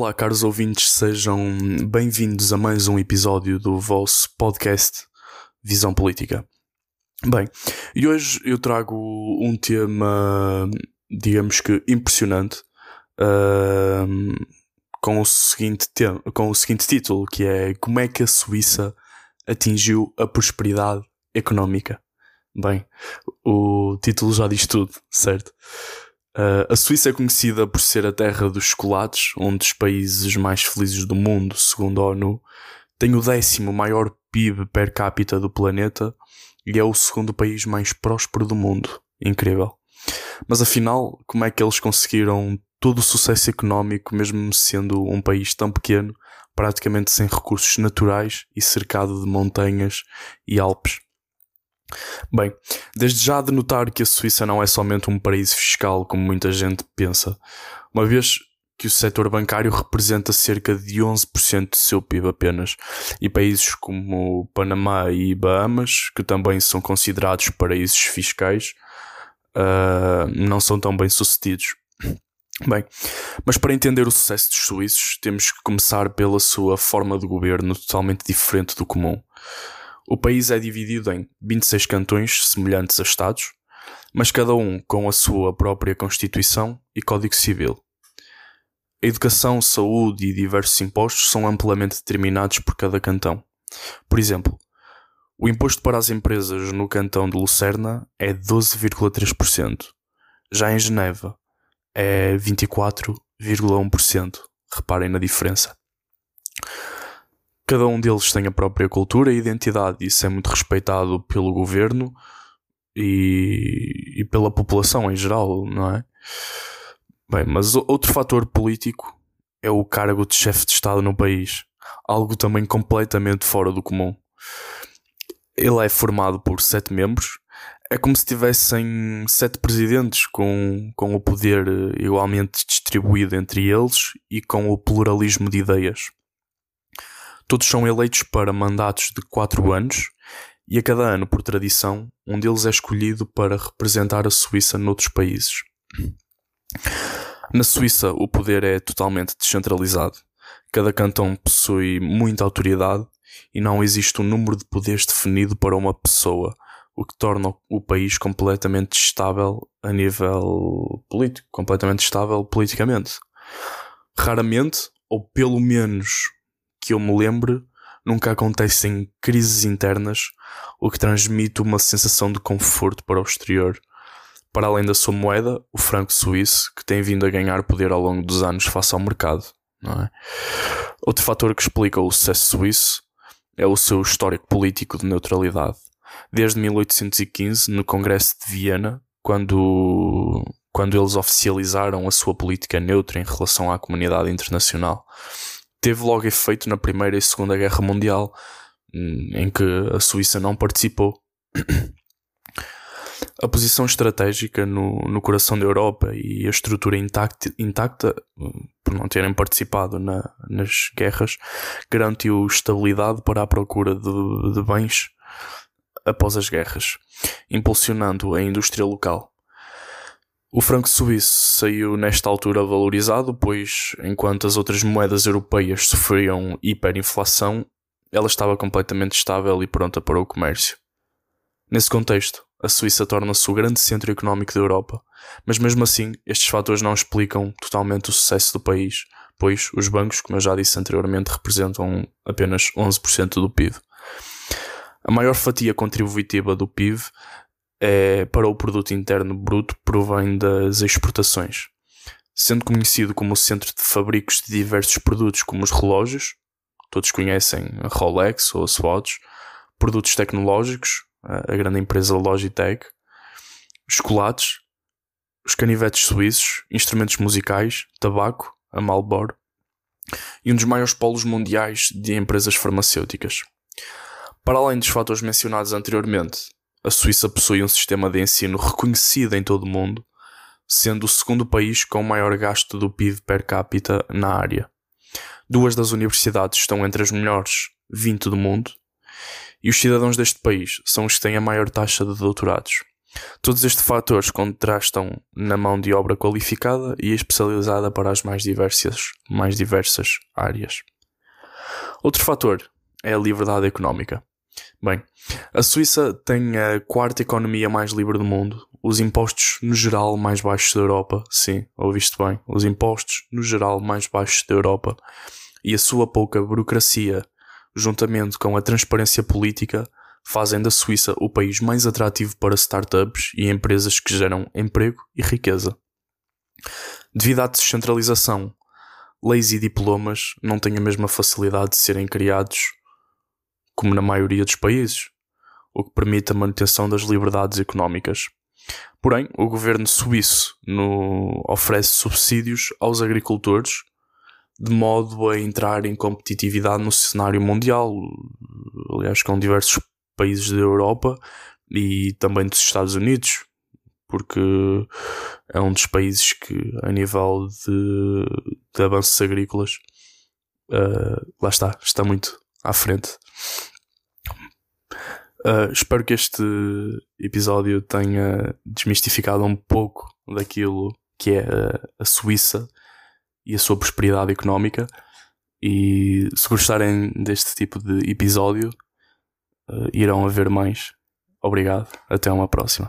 Olá, caros ouvintes, sejam bem-vindos a mais um episódio do vosso podcast Visão Política. Bem, e hoje eu trago um tema, digamos que impressionante, uh, com, o seguinte tema, com o seguinte título, que é Como é que a Suíça atingiu a prosperidade económica? Bem, o título já diz tudo, certo? Uh, a Suíça é conhecida por ser a terra dos chocolates, um dos países mais felizes do mundo, segundo a ONU. Tem o décimo maior PIB per capita do planeta e é o segundo país mais próspero do mundo. Incrível. Mas afinal, como é que eles conseguiram todo o sucesso económico, mesmo sendo um país tão pequeno, praticamente sem recursos naturais e cercado de montanhas e Alpes? Bem, desde já de notar que a Suíça não é somente um paraíso fiscal, como muita gente pensa, uma vez que o setor bancário representa cerca de 11% do seu PIB apenas, e países como Panamá e Bahamas, que também são considerados paraísos fiscais, uh, não são tão bem sucedidos. Bem, mas para entender o sucesso dos suíços, temos que começar pela sua forma de governo totalmente diferente do comum. O país é dividido em 26 cantões semelhantes a Estados, mas cada um com a sua própria Constituição e Código Civil. A educação, saúde e diversos impostos são amplamente determinados por cada cantão. Por exemplo, o imposto para as empresas no cantão de Lucerna é 12,3%. Já em Geneva é 24,1%. Reparem na diferença. Cada um deles tem a própria cultura e identidade, isso é muito respeitado pelo governo e, e pela população em geral, não é? Bem, mas outro fator político é o cargo de chefe de Estado no país, algo também completamente fora do comum. Ele é formado por sete membros, é como se tivessem sete presidentes com, com o poder igualmente distribuído entre eles e com o pluralismo de ideias. Todos são eleitos para mandatos de quatro anos e a cada ano, por tradição, um deles é escolhido para representar a Suíça noutros países. Na Suíça, o poder é totalmente descentralizado. Cada cantão possui muita autoridade e não existe um número de poderes definido para uma pessoa, o que torna o país completamente estável a nível político, completamente estável politicamente. Raramente, ou pelo menos que eu me lembre, nunca acontecem crises internas, o que transmite uma sensação de conforto para o exterior. Para além da sua moeda, o franco suíço, que tem vindo a ganhar poder ao longo dos anos face ao mercado. É? Outro fator que explica o sucesso suíço é o seu histórico político de neutralidade. Desde 1815, no Congresso de Viena, quando, quando eles oficializaram a sua política neutra em relação à comunidade internacional teve logo efeito na Primeira e Segunda Guerra Mundial, hum, em que a Suíça não participou. A posição estratégica no, no coração da Europa e a estrutura intacta, intacta hum, por não terem participado na, nas guerras, garantiu estabilidade para a procura de, de bens após as guerras, impulsionando a indústria local. O franco suíço saiu nesta altura valorizado, pois enquanto as outras moedas europeias sofriam hiperinflação, ela estava completamente estável e pronta para o comércio. Nesse contexto, a Suíça torna-se o grande centro económico da Europa, mas mesmo assim, estes fatores não explicam totalmente o sucesso do país, pois os bancos, como eu já disse anteriormente, representam apenas 11% do PIB. A maior fatia contributiva do PIB é, para o produto interno bruto provém das exportações, sendo conhecido como o centro de fabricos de diversos produtos como os relógios, todos conhecem a Rolex ou a Swatch, produtos tecnológicos, a grande empresa Logitech, chocolates, os canivetes suíços, instrumentos musicais, tabaco, a Marlboro e um dos maiores polos mundiais de empresas farmacêuticas. Para além dos fatores mencionados anteriormente, a Suíça possui um sistema de ensino reconhecido em todo o mundo, sendo o segundo país com o maior gasto do PIB per capita na área. Duas das universidades estão entre as melhores 20 do mundo, e os cidadãos deste país são os que têm a maior taxa de doutorados. Todos estes fatores contrastam na mão de obra qualificada e especializada para as mais diversas, mais diversas áreas. Outro fator é a liberdade económica. Bem, a Suíça tem a quarta economia mais livre do mundo, os impostos no geral mais baixos da Europa, sim, ouviste bem, os impostos no geral mais baixos da Europa, e a sua pouca burocracia, juntamente com a transparência política, fazem da Suíça o país mais atrativo para startups e empresas que geram emprego e riqueza. Devido à descentralização, leis e diplomas não têm a mesma facilidade de serem criados como na maioria dos países, o que permite a manutenção das liberdades económicas. Porém, o governo suíço no, oferece subsídios aos agricultores de modo a entrar em competitividade no cenário mundial, aliás, com diversos países da Europa e também dos Estados Unidos, porque é um dos países que, a nível de, de avanços agrícolas, uh, lá está, está muito à frente. Uh, espero que este episódio tenha desmistificado um pouco daquilo que é a, Suíça e a sua prosperidade económica. E se gostarem deste tipo de episódio, uh, irão haver mais. Obrigado. Até uma próxima.